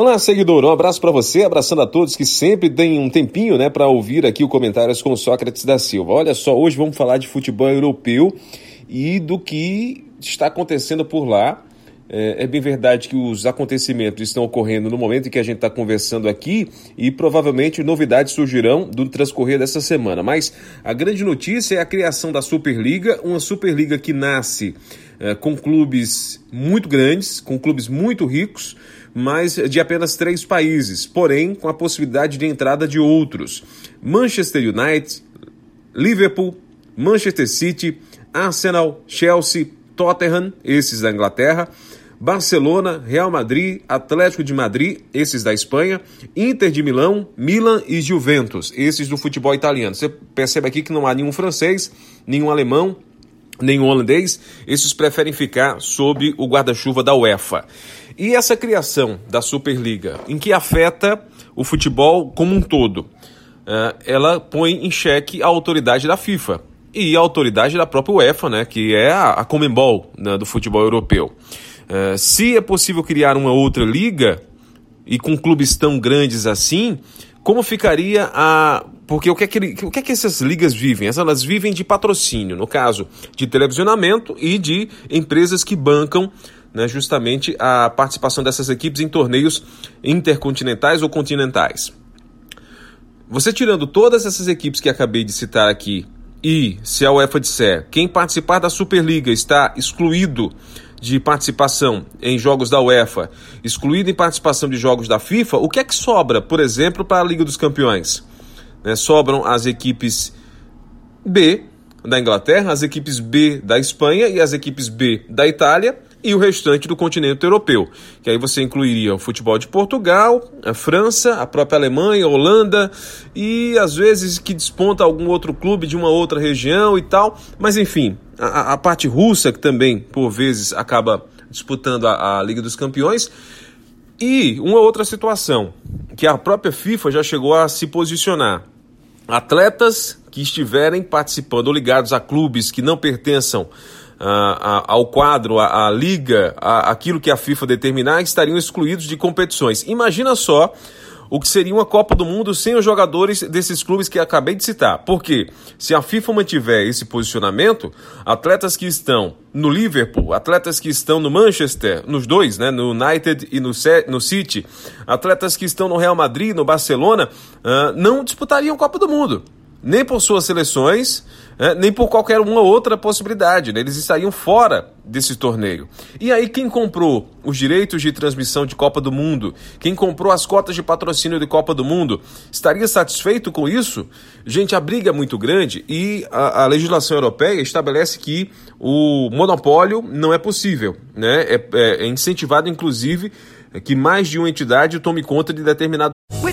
Olá, seguidor. Um abraço para você, abraçando a todos que sempre têm um tempinho, né, para ouvir aqui o comentários com Sócrates da Silva. Olha só, hoje vamos falar de futebol europeu e do que está acontecendo por lá é, é, bem verdade que os acontecimentos estão ocorrendo no momento em que a gente está conversando aqui e provavelmente novidades surgirão do transcorrer dessa semana. Mas a grande notícia é a criação da Superliga, uma Superliga que nasce é, com clubes muito grandes, com clubes muito ricos, mas de apenas três países, porém com a possibilidade de entrada de outros: Manchester United, Liverpool, Manchester City, Arsenal, Chelsea, Tottenham, esses da Inglaterra Barcelona, Real Madrid, Atlético de Madrid, esses da Espanha, Inter de Milão, Milan e Juventus, esses do futebol italiano. Você percebe aqui que não há nenhum francês, nenhum alemão, nenhum holandês, esses preferem ficar sob o guarda-chuva da UEFA. E essa criação da Superliga, em que afeta o futebol como um todo, eh, ela põe em xeque a autoridade da FIFA e a autoridade da própria UEFA, né, que é a Comembol né, do futebol europeu. Uh, se é possível criar uma outra liga e com clubes tão grandes assim, como ficaria a. Porque o que, é que, o que é que essas ligas vivem? Elas vivem de patrocínio, no caso de televisionamento e de empresas que bancam né, justamente a participação dessas equipes em torneios intercontinentais ou continentais. Você tirando todas essas equipes que acabei de citar aqui e se a UEFA disser quem participar da Superliga está excluído de participação em jogos da UEFA, excluído em participação de jogos da FIFA, o que é que sobra, por exemplo, para a Liga dos Campeões? Né, sobram as equipes B da Inglaterra, as equipes B da Espanha e as equipes B da Itália e o restante do continente europeu. Que aí você incluiria o futebol de Portugal, a França, a própria Alemanha, a Holanda e às vezes que desponta algum outro clube de uma outra região e tal. Mas enfim, a, a parte russa que também por vezes acaba disputando a, a Liga dos Campeões. E uma outra situação que a própria FIFA já chegou a se posicionar. Atletas que estiverem participando ou ligados a clubes que não pertençam ao quadro, à, liga, a, aquilo que a FIFA determinar, estariam excluídos de competições. Imagina só o que seria uma Copa do Mundo sem os jogadores desses clubes que acabei de citar. Porque se a FIFA mantiver esse posicionamento, atletas que estão no Liverpool, atletas que estão no Manchester, nos dois, né, no United e no, no City, atletas que estão no Real Madrid, no Barcelona, uh, não disputariam Copa do Mundo nem por suas seleções, é, nem por qualquer uma outra possibilidade. Né? Eles estariam fora desse torneio. E aí, quem comprou os direitos de transmissão de Copa do Mundo, quem comprou as cotas de patrocínio de Copa do Mundo, estaria satisfeito com isso? Gente, a briga é muito grande e a, a legislação europeia estabelece que o monopólio não é possível. Né? É, é, é incentivado, inclusive, que mais de uma entidade tome conta de determinado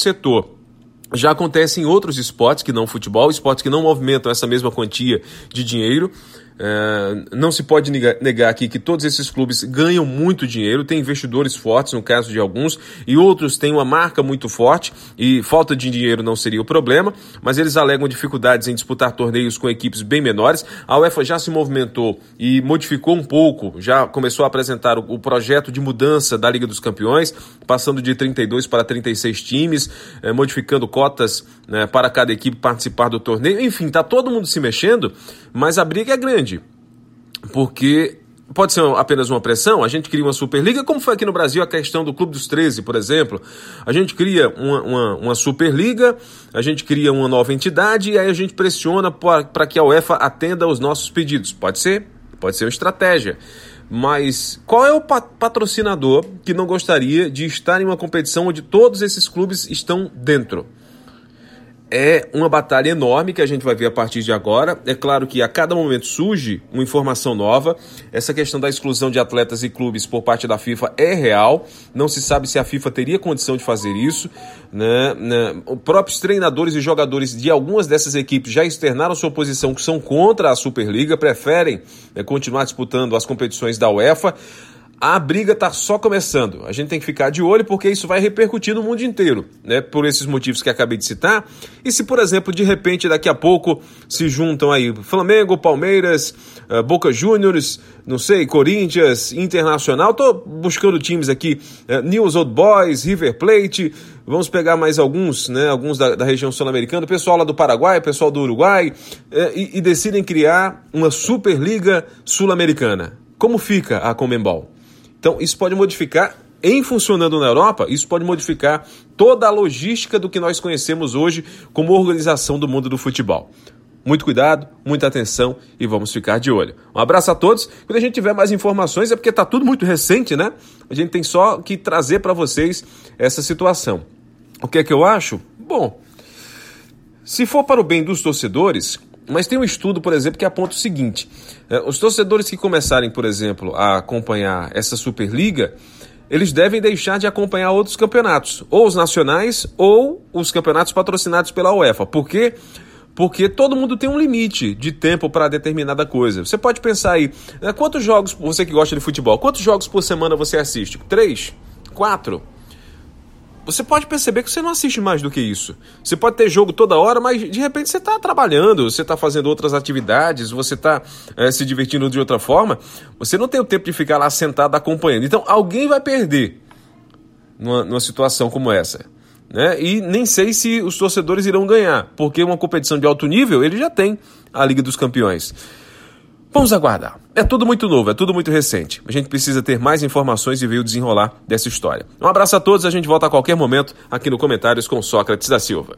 Setor. Já acontece em outros esportes que não futebol, esportes que não movimentam essa mesma quantia de dinheiro. É, não se pode negar aqui que todos esses clubes ganham muito dinheiro, tem investidores fortes no caso de alguns, e outros têm uma marca muito forte, e falta de dinheiro não seria o problema, mas eles alegam dificuldades em disputar torneios com equipes bem menores. A UEFA já se movimentou e modificou um pouco, já começou a apresentar o, projeto de mudança da Liga dos Campeões, passando de 32 para 36 times, é, modificando cotas né, para cada equipe participar do torneio. Enfim, está todo mundo se mexendo, mas a briga é grande, porque pode ser apenas uma pressão, a gente cria uma Superliga, como foi aqui no Brasil a questão do Clube dos 13, por exemplo. A gente cria uma, uma, uma Superliga, a gente cria uma nova entidade e aí a gente pressiona para que a UEFA atenda aos nossos pedidos. Pode ser? Pode ser uma estratégia. Mas qual é o patrocinador que não gostaria de estar em uma competição onde todos esses clubes estão dentro? É uma batalha enorme que a gente vai ver a partir de agora. É claro que a cada momento surge uma informação nova. Essa questão da exclusão de atletas e clubes por parte da FIFA é real. Não se sabe se a FIFA teria condição de fazer isso. Né? né? Os próprios treinadores e jogadores de algumas dessas equipes já externaram sua posição que são contra a Superliga, preferem né, continuar disputando as competições da UEFA a briga está só começando. A gente tem que ficar de olho porque isso vai repercutir no mundo inteiro, né? Por esses motivos que acabei de citar. E se, por exemplo, de repente daqui a pouco se juntam aí Flamengo, Palmeiras, uh, Boca Juniors, não sei, Corinthians, Internacional. Tô buscando times aqui, uh, News Old Boys, River Plate. Vamos pegar mais alguns, né? Alguns da, da região sul-americana, pessoal lá do Paraguai, pessoal do Uruguai, uh, e, e decidem criar uma Superliga Sul-Americana. Como fica a Comembol? Então, isso pode modificar, em funcionando na Europa, isso pode modificar toda a logística do que nós conhecemos hoje como organização do mundo do futebol. Muito cuidado, muita atenção e vamos ficar de olho. Um abraço a todos. Quando a gente tiver mais informações, é porque está tudo muito recente, né? A gente tem só que trazer para vocês essa situação. O que é que eu acho? Bom, se for para o bem dos torcedores, mas tem um estudo, por exemplo, que aponta o seguinte: é, os torcedores que começarem, por exemplo, a acompanhar essa Superliga, eles devem deixar de acompanhar outros campeonatos, ou os nacionais ou os campeonatos patrocinados pela UEFA. Por quê? Porque todo mundo tem um limite de tempo para determinada coisa. Você pode pensar aí, né, quantos jogos, você que gosta de futebol, quantos jogos por semana você assiste? Três? Quatro? Você pode perceber que você não assiste mais do que isso. Você pode ter jogo toda hora, mas de repente você está trabalhando, você está fazendo outras atividades, você está é, se divertindo de outra forma. Você não tem o tempo de ficar lá sentado acompanhando. Então alguém vai perder numa, numa situação como essa. Né? E nem sei se os torcedores irão ganhar, porque uma competição de alto nível ele já tem a Liga dos Campeões. Vamos aguardar. É tudo muito novo, é tudo muito recente. A gente precisa ter mais informações e ver o desenrolar dessa história. Um abraço a todos, a gente volta a qualquer momento aqui no Comentários com Sócrates da Silva.